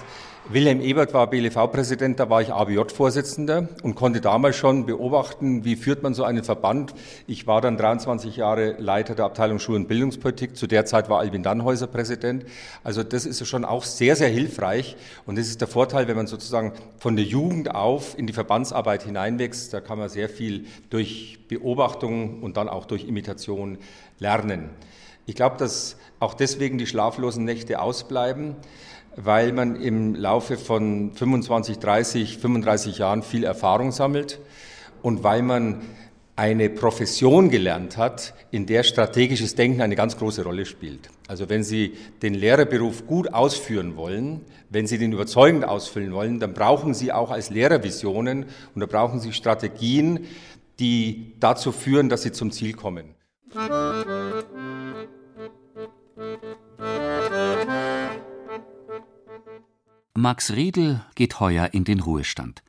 Wilhelm Ebert war BLV-Präsident, da war ich ABJ-Vorsitzender und konnte damals schon beobachten, wie führt man so einen Verband. Ich war dann 23 Jahre Leiter der Abteilung Schul- und Bildungspolitik. Zu der Zeit war Albin Dannhäuser Präsident. Also das ist schon auch sehr, sehr hilfreich. Und das ist der Vorteil, wenn man sozusagen von der Jugend auf in die Verbandsarbeit hineinwächst. Da kann man sehr viel durch Beobachtung und dann auch durch Imitation lernen. Ich glaube, dass auch deswegen die schlaflosen Nächte ausbleiben weil man im Laufe von 25, 30, 35 Jahren viel Erfahrung sammelt und weil man eine Profession gelernt hat, in der strategisches Denken eine ganz große Rolle spielt. Also wenn Sie den Lehrerberuf gut ausführen wollen, wenn Sie den überzeugend ausfüllen wollen, dann brauchen Sie auch als Lehrer Visionen und da brauchen Sie Strategien, die dazu führen, dass Sie zum Ziel kommen. Max Riedel geht heuer in den Ruhestand.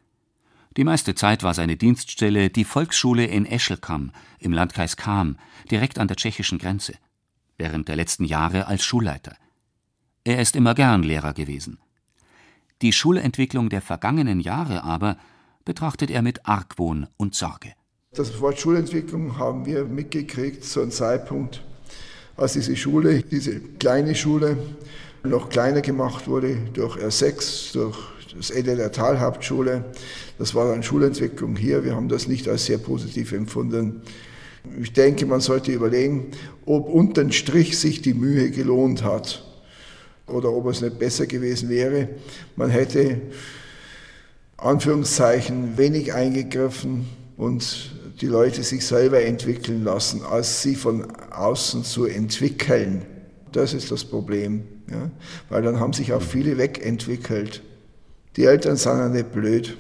Die meiste Zeit war seine Dienststelle die Volksschule in Eschelkam im Landkreis Cham, direkt an der tschechischen Grenze, während der letzten Jahre als Schulleiter. Er ist immer gern Lehrer gewesen. Die Schulentwicklung der vergangenen Jahre aber betrachtet er mit Argwohn und Sorge. Das Wort Schulentwicklung haben wir mitgekriegt zu einem Zeitpunkt, als diese Schule, diese kleine Schule, noch kleiner gemacht wurde durch R6, durch das Ende der Talhauptschule. Das war dann Schulentwicklung hier. Wir haben das nicht als sehr positiv empfunden. Ich denke, man sollte überlegen, ob unterm Strich sich die Mühe gelohnt hat oder ob es nicht besser gewesen wäre. Man hätte Anführungszeichen wenig eingegriffen und die Leute sich selber entwickeln lassen, als sie von außen zu entwickeln. Das ist das Problem. Ja? Weil dann haben sich auch viele wegentwickelt. Die Eltern sind ja nicht blöd.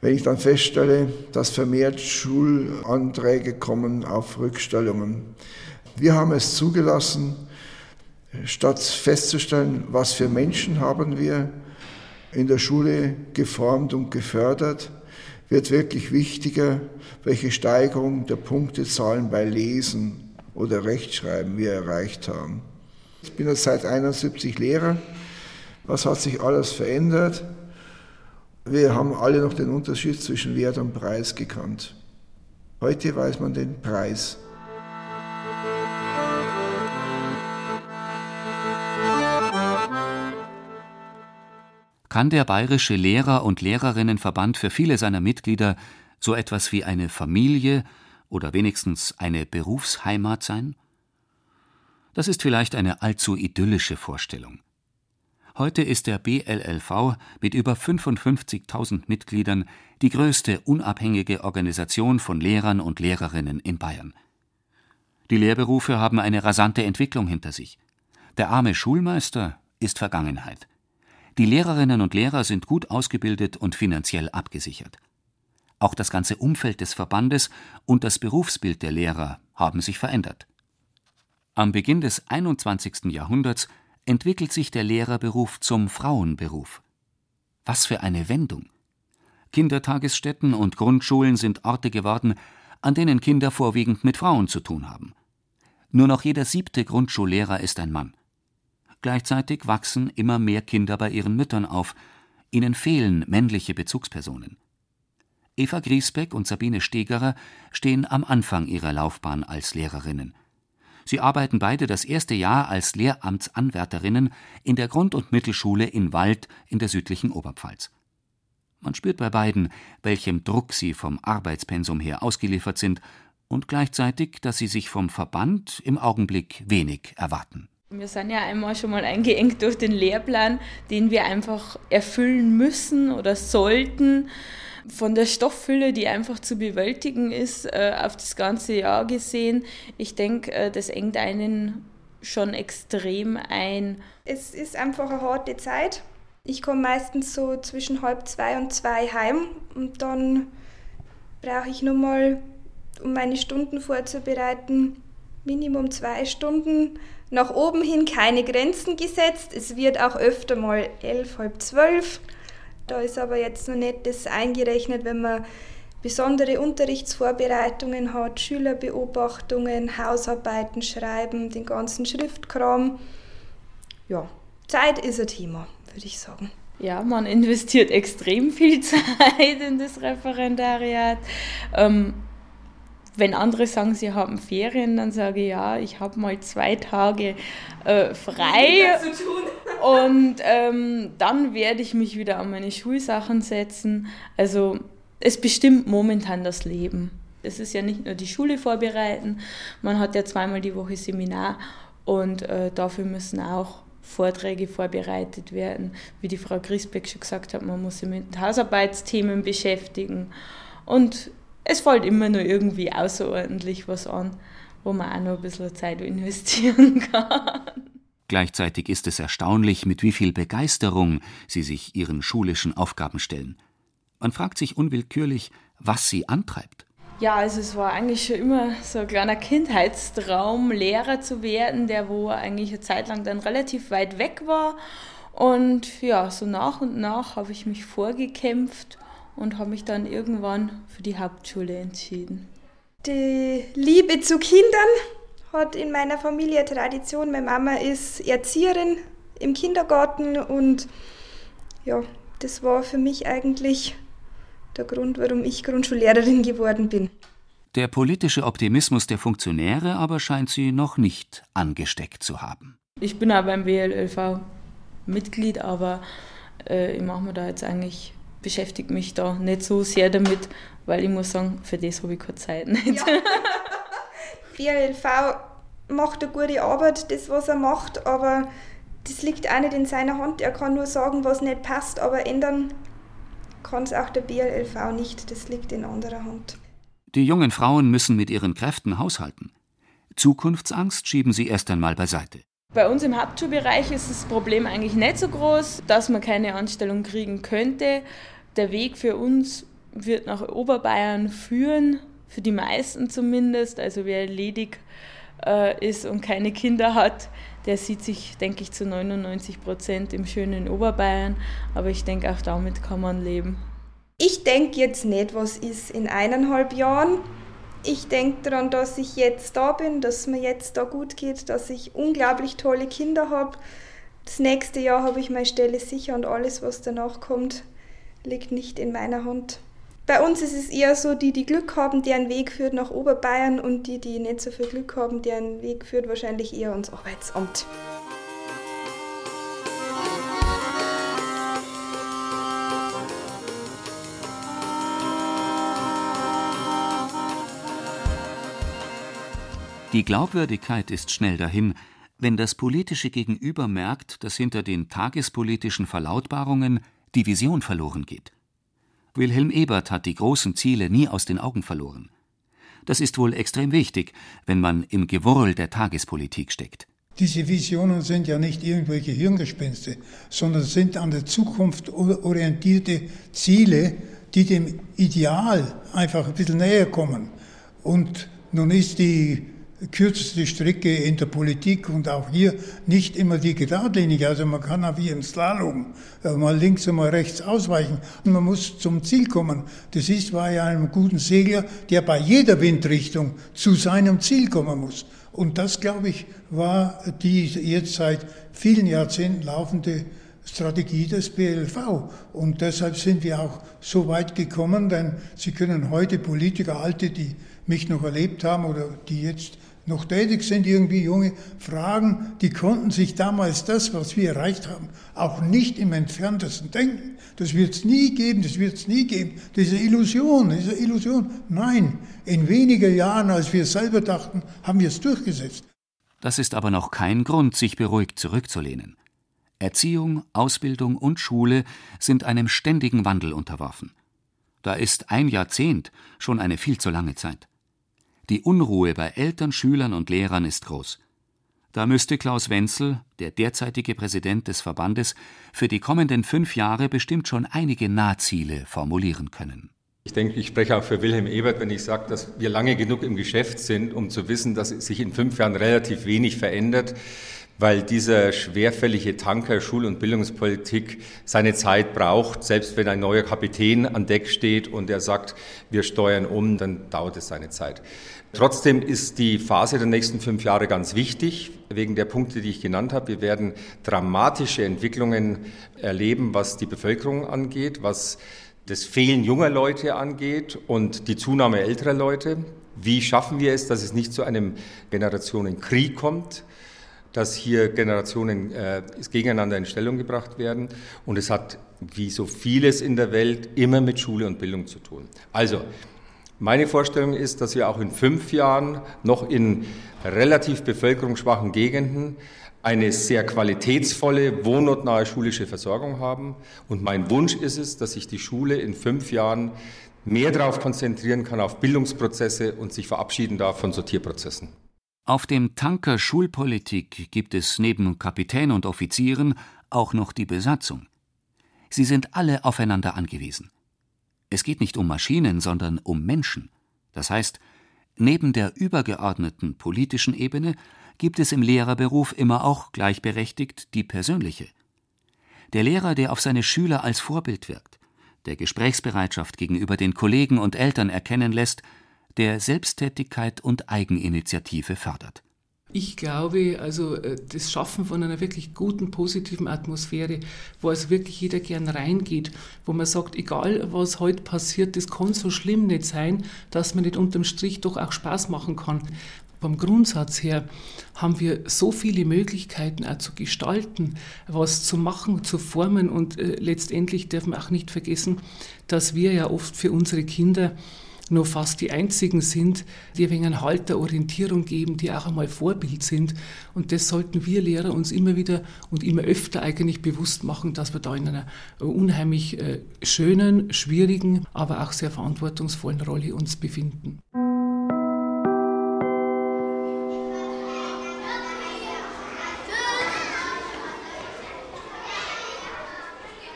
Wenn ich dann feststelle, dass vermehrt Schulanträge kommen auf Rückstellungen. Wir haben es zugelassen, statt festzustellen, was für Menschen haben wir in der Schule geformt und gefördert, wird wirklich wichtiger, welche Steigerung der Punktezahlen bei Lesen oder Rechtschreiben wir erreicht haben. Ich bin jetzt seit 71 Lehrer. Was hat sich alles verändert? Wir haben alle noch den Unterschied zwischen Wert und Preis gekannt. Heute weiß man den Preis. Kann der Bayerische Lehrer- und Lehrerinnenverband für viele seiner Mitglieder so etwas wie eine Familie oder wenigstens eine Berufsheimat sein? Das ist vielleicht eine allzu idyllische Vorstellung. Heute ist der BLLV mit über 55.000 Mitgliedern die größte unabhängige Organisation von Lehrern und Lehrerinnen in Bayern. Die Lehrberufe haben eine rasante Entwicklung hinter sich. Der arme Schulmeister ist Vergangenheit. Die Lehrerinnen und Lehrer sind gut ausgebildet und finanziell abgesichert. Auch das ganze Umfeld des Verbandes und das Berufsbild der Lehrer haben sich verändert. Am Beginn des 21. Jahrhunderts entwickelt sich der Lehrerberuf zum Frauenberuf. Was für eine Wendung! Kindertagesstätten und Grundschulen sind Orte geworden, an denen Kinder vorwiegend mit Frauen zu tun haben. Nur noch jeder siebte Grundschullehrer ist ein Mann. Gleichzeitig wachsen immer mehr Kinder bei ihren Müttern auf, ihnen fehlen männliche Bezugspersonen. Eva Griesbeck und Sabine Stegerer stehen am Anfang ihrer Laufbahn als Lehrerinnen. Sie arbeiten beide das erste Jahr als Lehramtsanwärterinnen in der Grund- und Mittelschule in Wald in der südlichen Oberpfalz. Man spürt bei beiden, welchem Druck sie vom Arbeitspensum her ausgeliefert sind und gleichzeitig, dass sie sich vom Verband im Augenblick wenig erwarten. Wir sind ja einmal schon mal eingeengt durch den Lehrplan, den wir einfach erfüllen müssen oder sollten von der Stofffülle, die einfach zu bewältigen ist, äh, auf das ganze Jahr gesehen. Ich denke, äh, das engt einen schon extrem ein. Es ist einfach eine harte Zeit. Ich komme meistens so zwischen halb zwei und zwei heim und dann brauche ich nur mal, um meine Stunden vorzubereiten, Minimum zwei Stunden. Nach oben hin keine Grenzen gesetzt. Es wird auch öfter mal elf, halb zwölf. Da ist aber jetzt noch nicht das eingerechnet, wenn man besondere Unterrichtsvorbereitungen hat, Schülerbeobachtungen, Hausarbeiten schreiben, den ganzen Schriftkram. Ja, Zeit ist ein Thema, würde ich sagen. Ja, man investiert extrem viel Zeit in das Referendariat. Ähm, wenn andere sagen, sie haben Ferien, dann sage ich ja, ich habe mal zwei Tage äh, frei. Und ähm, dann werde ich mich wieder an meine Schulsachen setzen. Also es bestimmt momentan das Leben. Es ist ja nicht nur die Schule vorbereiten, man hat ja zweimal die Woche Seminar und äh, dafür müssen auch Vorträge vorbereitet werden. Wie die Frau Griesbeck schon gesagt hat, man muss sich mit Hausarbeitsthemen beschäftigen. Und es fällt immer nur irgendwie außerordentlich was an, wo man auch noch ein bisschen Zeit investieren kann. Gleichzeitig ist es erstaunlich, mit wie viel Begeisterung sie sich ihren schulischen Aufgaben stellen. Man fragt sich unwillkürlich, was sie antreibt. Ja, also es war eigentlich schon immer so ein kleiner Kindheitstraum, Lehrer zu werden, der wo eigentlich eine Zeit lang dann relativ weit weg war. Und ja, so nach und nach habe ich mich vorgekämpft und habe mich dann irgendwann für die Hauptschule entschieden. Die Liebe zu Kindern hat in meiner Familie Tradition. Meine Mama ist Erzieherin im Kindergarten und ja, das war für mich eigentlich der Grund, warum ich Grundschullehrerin geworden bin. Der politische Optimismus der Funktionäre aber scheint sie noch nicht angesteckt zu haben. Ich bin auch beim WLLV Mitglied, aber äh, ich mache mir da jetzt eigentlich, beschäftige mich da nicht so sehr damit, weil ich muss sagen, für das habe ich keine Zeit. Nicht. Ja. BLV macht eine gute Arbeit, das was er macht, aber das liegt auch nicht in seiner Hand. Er kann nur sagen, was nicht passt, aber ändern kann es auch der BLLV nicht. Das liegt in anderer Hand. Die jungen Frauen müssen mit ihren Kräften haushalten. Zukunftsangst schieben sie erst einmal beiseite. Bei uns im Hauptschulbereich ist das Problem eigentlich nicht so groß, dass man keine Anstellung kriegen könnte. Der Weg für uns wird nach Oberbayern führen, für die meisten zumindest. Also wer ledig äh, ist und keine Kinder hat, der sieht sich, denke ich, zu 99 Prozent im schönen Oberbayern. Aber ich denke, auch damit kann man leben. Ich denke jetzt nicht, was ist in eineinhalb Jahren. Ich denke daran, dass ich jetzt da bin, dass mir jetzt da gut geht, dass ich unglaublich tolle Kinder habe. Das nächste Jahr habe ich meine Stelle sicher und alles, was danach kommt, liegt nicht in meiner Hand. Bei uns ist es eher so, die, die Glück haben, deren Weg führt nach Oberbayern und die, die nicht so viel Glück haben, deren Weg führt wahrscheinlich eher ans Arbeitsamt. Die Glaubwürdigkeit ist schnell dahin, wenn das politische Gegenüber merkt, dass hinter den tagespolitischen Verlautbarungen die Vision verloren geht. Wilhelm Ebert hat die großen Ziele nie aus den Augen verloren. Das ist wohl extrem wichtig, wenn man im Gewurl der Tagespolitik steckt. Diese Visionen sind ja nicht irgendwelche Hirngespinste, sondern sind an der Zukunft orientierte Ziele, die dem Ideal einfach ein bisschen näher kommen. Und nun ist die kürzeste Strecke in der Politik und auch hier nicht immer die geradlinige. Also man kann auch wie im Slalom äh, mal links und mal rechts ausweichen. Und man muss zum Ziel kommen. Das ist bei einem guten Segler, der bei jeder Windrichtung zu seinem Ziel kommen muss. Und das, glaube ich, war die jetzt seit vielen Jahrzehnten laufende Strategie des BLV. Und deshalb sind wir auch so weit gekommen, denn Sie können heute Politiker, Alte, die mich noch erlebt haben oder die jetzt noch tätig sind, irgendwie junge Fragen, die konnten sich damals das, was wir erreicht haben, auch nicht im entferntesten denken. Das wird es nie geben, das wird es nie geben. Diese Illusion, diese Illusion. Nein, in weniger Jahren, als wir selber dachten, haben wir es durchgesetzt. Das ist aber noch kein Grund, sich beruhigt zurückzulehnen. Erziehung, Ausbildung und Schule sind einem ständigen Wandel unterworfen. Da ist ein Jahrzehnt schon eine viel zu lange Zeit. Die Unruhe bei Eltern, Schülern und Lehrern ist groß. Da müsste Klaus Wenzel, der derzeitige Präsident des Verbandes, für die kommenden fünf Jahre bestimmt schon einige Nahziele formulieren können. Ich denke, ich spreche auch für Wilhelm Ebert, wenn ich sage, dass wir lange genug im Geschäft sind, um zu wissen, dass sich in fünf Jahren relativ wenig verändert weil dieser schwerfällige Tanker Schul- und Bildungspolitik seine Zeit braucht. Selbst wenn ein neuer Kapitän an Deck steht und er sagt, wir steuern um, dann dauert es seine Zeit. Trotzdem ist die Phase der nächsten fünf Jahre ganz wichtig, wegen der Punkte, die ich genannt habe. Wir werden dramatische Entwicklungen erleben, was die Bevölkerung angeht, was das Fehlen junger Leute angeht und die Zunahme älterer Leute. Wie schaffen wir es, dass es nicht zu einem Generationenkrieg kommt? dass hier Generationen äh, gegeneinander in Stellung gebracht werden. Und es hat, wie so vieles in der Welt, immer mit Schule und Bildung zu tun. Also, meine Vorstellung ist, dass wir auch in fünf Jahren noch in relativ bevölkerungsschwachen Gegenden eine sehr qualitätsvolle, wohnortnahe schulische Versorgung haben. Und mein Wunsch ist es, dass sich die Schule in fünf Jahren mehr darauf konzentrieren kann, auf Bildungsprozesse und sich verabschieden darf von Sortierprozessen. Auf dem Tanker Schulpolitik gibt es neben Kapitän und Offizieren auch noch die Besatzung. Sie sind alle aufeinander angewiesen. Es geht nicht um Maschinen, sondern um Menschen. Das heißt, neben der übergeordneten politischen Ebene gibt es im Lehrerberuf immer auch gleichberechtigt die persönliche. Der Lehrer, der auf seine Schüler als Vorbild wirkt, der Gesprächsbereitschaft gegenüber den Kollegen und Eltern erkennen lässt, der Selbsttätigkeit und Eigeninitiative fördert. Ich glaube, also äh, das Schaffen von einer wirklich guten, positiven Atmosphäre, wo also wirklich jeder gern reingeht, wo man sagt, egal was heute passiert, das kann so schlimm nicht sein, dass man nicht unterm Strich doch auch Spaß machen kann. Vom Grundsatz her haben wir so viele Möglichkeiten auch zu gestalten, was zu machen, zu formen und äh, letztendlich dürfen wir auch nicht vergessen, dass wir ja oft für unsere Kinder nur fast die einzigen sind, die ein einen Halt der Orientierung geben, die auch einmal Vorbild sind. Und das sollten wir Lehrer uns immer wieder und immer öfter eigentlich bewusst machen, dass wir da in einer unheimlich äh, schönen, schwierigen, aber auch sehr verantwortungsvollen Rolle uns befinden.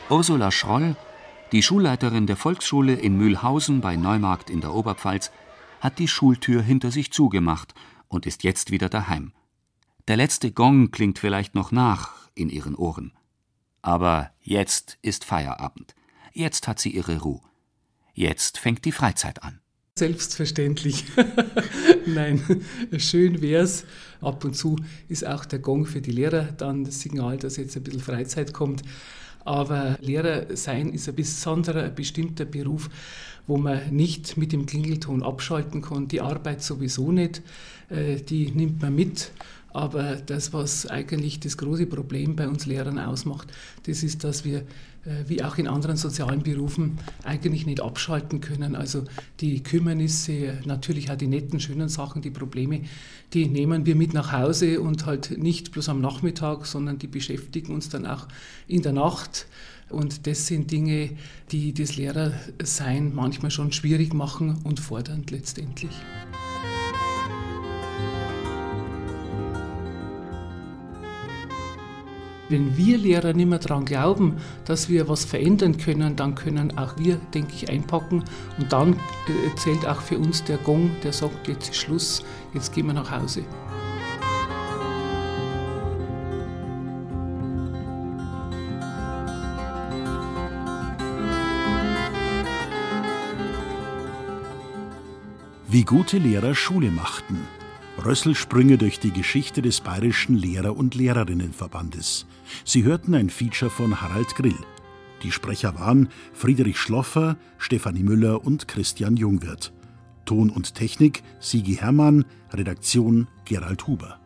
Ursula Schroll die Schulleiterin der Volksschule in Mühlhausen bei Neumarkt in der Oberpfalz hat die Schultür hinter sich zugemacht und ist jetzt wieder daheim. Der letzte Gong klingt vielleicht noch nach in ihren Ohren. Aber jetzt ist Feierabend. Jetzt hat sie ihre Ruhe. Jetzt fängt die Freizeit an. Selbstverständlich. Nein, schön wär's. Ab und zu ist auch der Gong für die Lehrer dann das Signal, dass jetzt ein bisschen Freizeit kommt. Aber Lehrer sein ist ein besonderer, ein bestimmter Beruf, wo man nicht mit dem Klingelton abschalten kann. Die Arbeit sowieso nicht, äh, die nimmt man mit. Aber das, was eigentlich das große Problem bei uns Lehrern ausmacht, das ist, dass wir, äh, wie auch in anderen sozialen Berufen, eigentlich nicht abschalten können. Also die Kümmernisse, natürlich auch die netten, schönen Sachen, die Probleme, die nehmen wir mit nach Hause und halt nicht bloß am Nachmittag, sondern die beschäftigen uns dann auch in der Nacht. Und das sind Dinge, die das Lehrersein manchmal schon schwierig machen und fordernd letztendlich. Wenn wir Lehrer nicht mehr daran glauben, dass wir was verändern können, dann können auch wir, denke ich, einpacken. Und dann äh, zählt auch für uns der Gong, der sagt, jetzt ist Schluss, jetzt gehen wir nach Hause. Wie gute Lehrer Schule machten. Rösselsprünge durch die Geschichte des Bayerischen Lehrer- und Lehrerinnenverbandes. Sie hörten ein Feature von Harald Grill. Die Sprecher waren Friedrich Schloffer, Stefanie Müller und Christian Jungwirth. Ton und Technik Sigi Hermann, Redaktion Gerald Huber.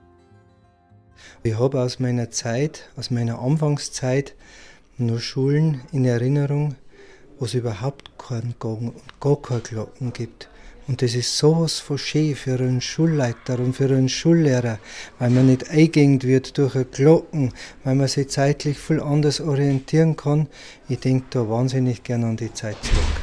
Ich habe aus meiner Zeit, aus meiner Anfangszeit, nur Schulen in Erinnerung, wo es überhaupt keinen Gong und gar keine Glocken gibt. Und das ist sowas von schön für einen Schulleiter und für einen Schullehrer, weil man nicht eingängt wird durch eine Glocken, weil man sich zeitlich viel anders orientieren kann. Ich denke da wahnsinnig gern an die Zeit zurück.